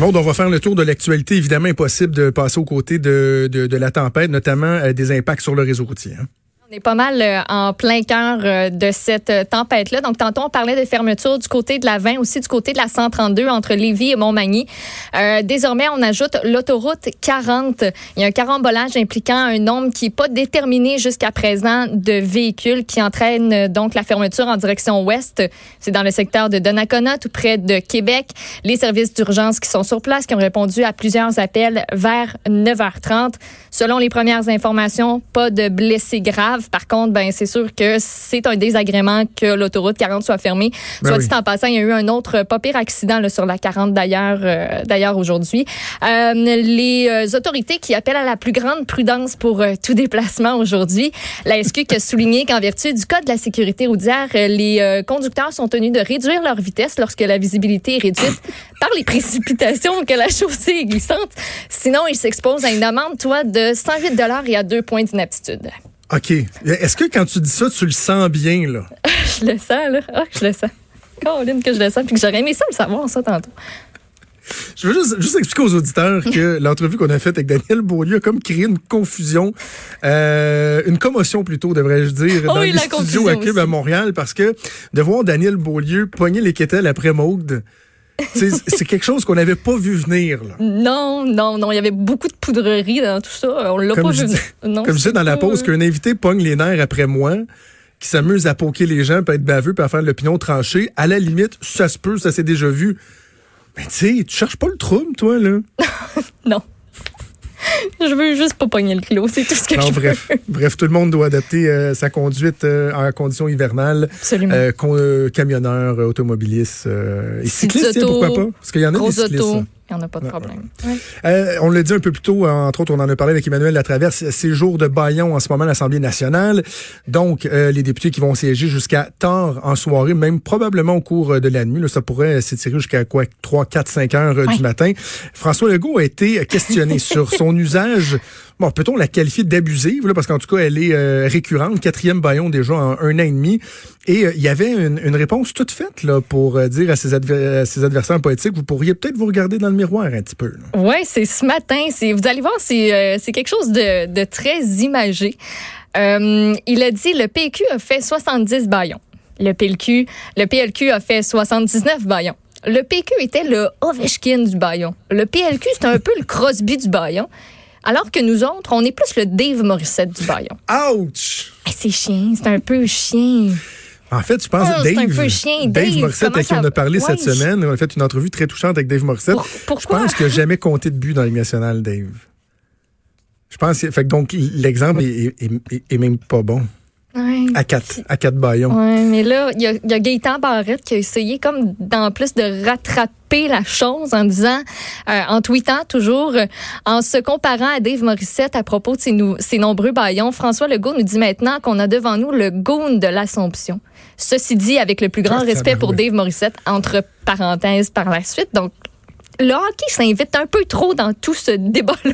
Bon, on va faire le tour de l'actualité. Évidemment, impossible de passer aux côtés de, de, la tempête, notamment euh, des impacts sur le réseau routier. hein. On est pas mal euh, en plein cœur euh, de cette euh, tempête-là. Donc, tantôt, on parlait de fermeture du côté de la 20, aussi du côté de la 132 entre Lévis et Montmagny. Désormais, on ajoute l'autoroute 40. Il y a un carambolage impliquant un nombre qui n'est pas déterminé jusqu'à présent de véhicules qui entraîne donc la fermeture en direction ouest. C'est dans le secteur de Donnacona, tout près de Québec. Les services d'urgence qui sont sur place, qui ont répondu à plusieurs appels vers 9h30. Selon les premières informations, pas de blessés graves. Par contre, ben c'est sûr que c'est un désagrément que l'autoroute 40 soit fermée. Ben soit oui. dit en passant, il y a eu un autre pas pire accident là, sur la 40 d'ailleurs euh, d'ailleurs aujourd'hui. Euh, les euh, autorités qui appellent à la plus grande prudence pour euh, tout déplacement aujourd'hui. La SQ qui a souligné qu'en vertu du code de la sécurité routière, les conducteurs sont tenus de réduire leur vitesse lorsque la visibilité est réduite par les précipitations ou que la chaussée est glissante. Sinon, ils s'exposent à une amende, toi, de 108 dollars et à deux points d'inaptitude. OK. Est-ce que quand tu dis ça, tu le sens bien, là? Je le sens, là. Ah, je le sens. Caroline, que je le sens, puis que j'aurais aimé ça le savoir, ça, tantôt. Je veux juste, juste expliquer aux auditeurs que l'entrevue qu'on a faite avec Daniel Beaulieu a comme créé une confusion, euh, une commotion plutôt, devrais-je dire, Oh dans oui, les studios à Cube à. Montréal parce que de voir Daniel Beaulieu pogner les quételles après Maude, c'est quelque chose qu'on n'avait pas vu venir. Là. Non, non, non. Il y avait beaucoup de poudrerie dans tout ça. On l'a pas vu. Comme je disais dans la pause, qu'un invité pogne les nerfs après moi, qui s'amuse à poker les gens, peut être baveux, peut faire l'opinion tranchée, à la limite, ça se peut, ça s'est déjà vu. Mais tu sais, tu cherches pas le trouble, toi, là. Non. Je veux juste pas pogner le kilo. C'est tout ce que Non, je bref, veux. bref, tout le monde doit adapter euh, sa conduite euh, en conditions hivernales. Absolument. Euh, euh, camionneurs, automobilistes et cyclistes, tiens, autos, pourquoi pas? Parce qu'il y en a des cyclistes. Il n'y en a pas de Ouais, problème. Ouais. Euh, on l'a dit un peu plus tôt, entre autres, on en a parlé avec Emmanuel Latraverse, c'est jour de baillon en ce moment à l'Assemblée nationale. Donc, euh, les députés qui vont siéger jusqu'à tard en soirée, même probablement au cours euh, de la nuit, là, ça pourrait s'étirer jusqu'à quoi 3, 4, 5 heures euh, Ouais. du matin. François Legault a été questionné sur son usage. Bon, peut-on la qualifier d'abusive, parce qu'en tout cas, elle est euh, récurrente, quatrième baillon déjà en un an et demi. Et euh, il y avait une, réponse toute faite là, pour euh, dire à ses, adver- à ses adversaires politiques, vous pourriez peut-être vous regarder dans le miroir un petit peu. Oui, c'est ce matin. Vous allez voir, c'est, quelque chose de, de très imagé. Il a dit le PQ a fait 70 baillons. Le PLQ, le PLQ a fait 79 baillons. Le PQ était le Ovechkin du baillon. Le PLQ, c'est un peu le Crosby du baillon. Alors que nous autres, on est plus le Dave Morissette du baillon. Ouch! C'est chien, c'est un peu chien. En fait, je pense que Dave, un peu chien. Dave, Dave, Morissette, avec qui on a parlé Ouais. cette semaine, on a fait une entrevue très touchante avec Dave Morissette. Pour- je pense qu'il n'a jamais compté de but dans la Ligue nationale, Dave. Je pense que, fait que donc l'exemple est, est- est- est même pas bon. Ouais. À quatre, à quatre baillons. Oui, mais là, il y a, y a Gaëtan Barrette qui a essayé comme d'en plus de rattraper la chose en disant, euh, en tweetant toujours, euh, en se comparant à Dave Morissette à propos de ses, ses nombreux baillons, François Legault nous dit maintenant qu'on a devant nous le goon de l'Assomption. Ceci dit, avec le plus grand Ah, respect pour. Dave Morissette, entre parenthèses par la suite. Donc, le hockey s'invite un peu trop dans tout ce débat-là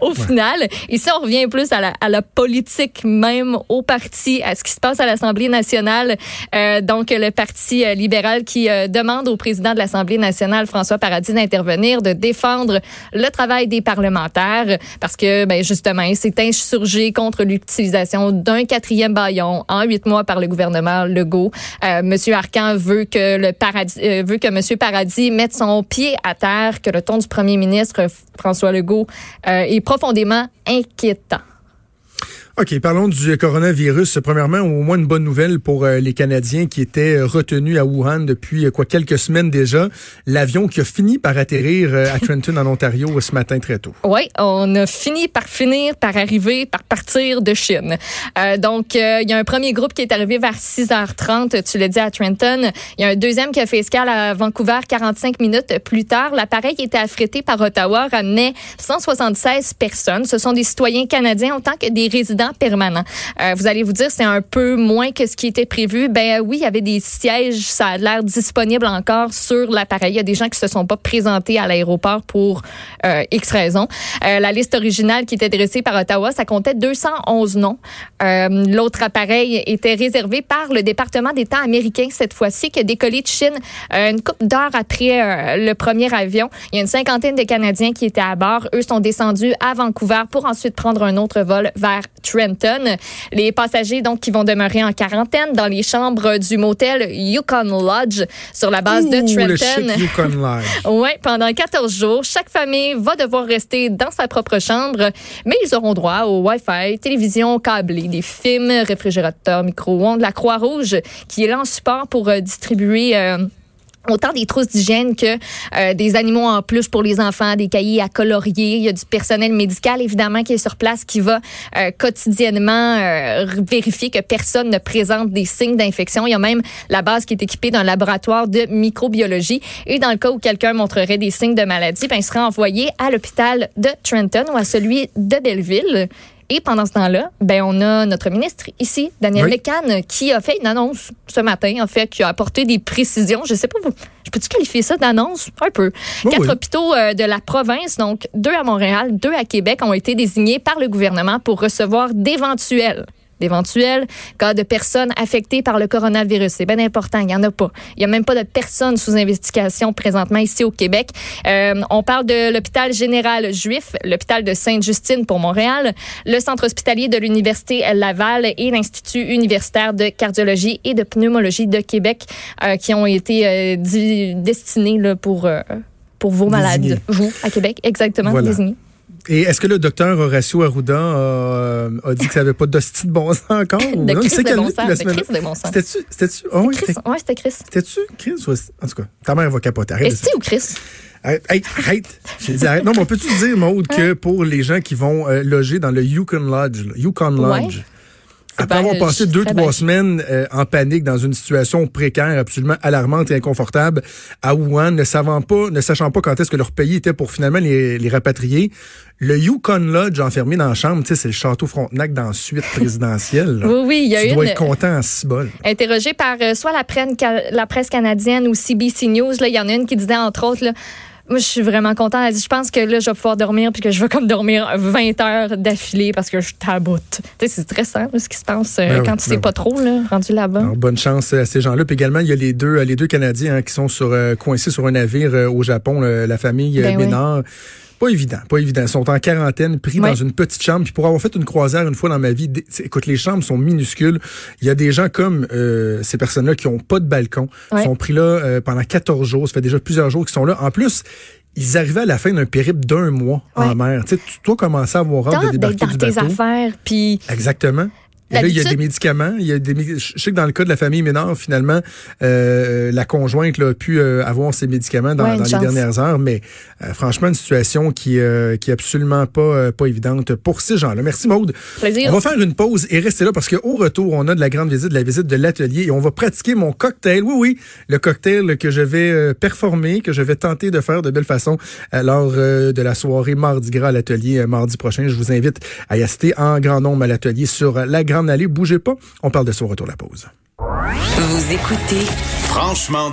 au ouais. final. Ici, on revient plus à la, à la politique même, au parti, à ce qui se passe à l'Assemblée nationale. Euh, donc, le Parti libéral qui euh, demande au président de l'Assemblée nationale, François Paradis, d'intervenir, de défendre le travail des parlementaires, parce que, ben, justement, il s'est insurgé contre l'utilisation d'un quatrième baillon en huit mois par le gouvernement Legault. Euh, Monsieur Arcan veut que le paradis, euh, veut que Monsieur Paradis mette son pied à terre, que le ton du premier ministre François Legault euh, est profondément inquiétant. OK, parlons du coronavirus. Premièrement, au moins une bonne nouvelle pour euh, les Canadiens qui étaient retenus à Wuhan depuis euh, quoi quelques semaines déjà. L'avion qui a fini par atterrir euh, à Trenton en Ontario ce matin très tôt. Oui, on a fini par finir par arriver, par partir de Chine. donc, il y a un premier groupe qui est arrivé vers 6h30, tu l'as dit, à Trenton. Il y a un deuxième qui a fait escale à Vancouver 45 minutes plus tard. L'appareil était affrété par Ottawa, ramenait 176 personnes. Ce sont des citoyens canadiens autant que des résidents permanent. Euh, vous allez vous dire, c'est un peu moins que ce qui était prévu. Ben oui, il y avait des sièges, ça a l'air disponible encore sur l'appareil. Il y a des gens qui se sont pas présentés à l'aéroport pour euh, X raisons. Euh, la liste originale qui était dressée par Ottawa, ça comptait 211 noms. L'autre appareil était réservé par le département d'État américain cette fois-ci, qui a décollé de Chine une couple d'heures après le premier avion. Il y a une cinquantaine de Canadiens qui étaient à bord. Eux sont descendus à Vancouver pour ensuite prendre un autre vol vers Trenton. Les passagers donc qui vont demeurer en quarantaine dans les chambres du motel Yukon Lodge sur la base de Trenton. Yukon Lodge. oui, pendant 14 jours, chaque famille va devoir rester dans sa propre chambre, mais ils auront droit au Wi-Fi, télévision câblée, des films, réfrigérateurs, micro-ondes, la Croix-Rouge qui est là en support pour euh, distribuer euh, autant des trousses d'hygiène que euh, des animaux en plus pour les enfants, des cahiers à colorier. Il y a du personnel médical, évidemment, qui est sur place, qui va euh, quotidiennement euh, vérifier que personne ne présente des signes d'infection. Il y a même la base qui est équipée d'un laboratoire de microbiologie. Et dans le cas où quelqu'un montrerait des signes de maladie, ben, il sera envoyé à l'hôpital de Trenton ou à celui de Belleville. Et pendant ce temps-là, ben on a notre ministre ici, Daniel oui. qui a fait une annonce ce matin, en fait, qui a apporté des précisions. Je sais pas, je peux-tu qualifier ça d'annonce? Un peu. Quatre hôpitaux euh, de la province, donc deux à Montréal, deux à Québec, ont été désignés par le gouvernement pour recevoir d'éventuels d'éventuels cas de personnes affectées par le coronavirus. C'est bien important, il n'y en a pas. Il n'y a même pas de personnes sous investigation présentement ici au Québec. Euh, on parle de l'hôpital général juif, l'hôpital de Sainte-Justine pour Montréal, le centre hospitalier de l'Université Laval et l'Institut universitaire de cardiologie et de pneumologie de Québec euh, qui ont été euh, destinés là, pour, euh, pour vos malades. Vous, à Québec, exactement, voilà. désignés. Et est-ce que le docteur Horacio Arruda a, a dit que ça n'avait pas d'hostie de bon sens encore? de non, Chris de bon sens. De Chris de bon sens. C'était-tu? C'était-tu? Oh, oui, Chris. Ouais, c'était Chris. C'était-tu Chris? En tout cas, ta mère va capoter. Arrête Est-ce ou Chris? Arrête, arrête. J'ai dit arrête. Non, mais on peut-tu dire, Maude, que pour les gens qui vont euh, loger dans le Yukon Lodge, là, Yukon Lodge, Ouais. Après avoir passé deux, trois semaines euh, en panique dans une situation précaire, absolument alarmante et inconfortable, à Wuhan, ne savant pas, ne sachant pas quand est-ce que leur pays était pour finalement les, les rapatrier, le Yukon Lodge enfermé dans la chambre, tu sais, c'est le château Frontenac dans la suite présidentielle. là. Oui, oui, il y a tu une. dois être content en cibole. Interrogé par euh, soit la, prenne- la presse canadienne ou CBC News, là, il y en a une qui disait entre autres, là, moi, je suis vraiment contente. Elle dit, je pense que là, je vais pouvoir dormir puis que je vais comme dormir 20 heures d'affilée parce que je taboute. Tu sais, c'est stressant, ce qui se passe euh, Ben oui, quand tu ben sais pas trop, là, rendu là-bas. Bonne chance à ces gens-là. Puis également, il y a les deux, euh, les deux Canadiens hein, qui sont sur, euh, coincés sur un navire au Japon, la famille Ben oui. Pas évident, pas évident. Ils sont en quarantaine, pris dans une petite chambre. Puis pour avoir fait une croisière une fois dans ma vie, écoute, les chambres sont minuscules. Il y a des gens comme euh, ces personnes-là qui ont pas de balcon, Ouais. sont pris là euh, pendant 14 jours. Ça fait déjà plusieurs jours qu'ils sont là. En plus, ils arrivaient à la fin d'un périple d'un mois en mer. Tu sais, tu dois commencer à avoir hâte de débarquer du tes affaires, puis Exactement. Et là, il y a des médicaments. Il y a des, je sais que dans le cas de la famille Ménard, finalement, euh, la conjointe là, a pu euh, avoir ses médicaments dans, Ouais, une dans les dernières heures, mais euh, franchement, une situation qui, euh, qui est absolument pas, euh, pas évidente pour ces gens-là. Merci Maude. plaisir. On va faire une pause et rester là parce qu'au retour, on a de la grande visite, la visite de l'atelier et on va pratiquer mon cocktail. Oui, oui, le cocktail que je vais euh, performer, que je vais tenter de faire de belle façon euh, lors euh, de la soirée Mardi Gras à l'atelier euh, mardi prochain. Je vous invite à y assister en grand nombre à l'atelier sur la Grande Allée. Bougez pas, on parle de ça au retour de la pause. Vous écoutez Franchement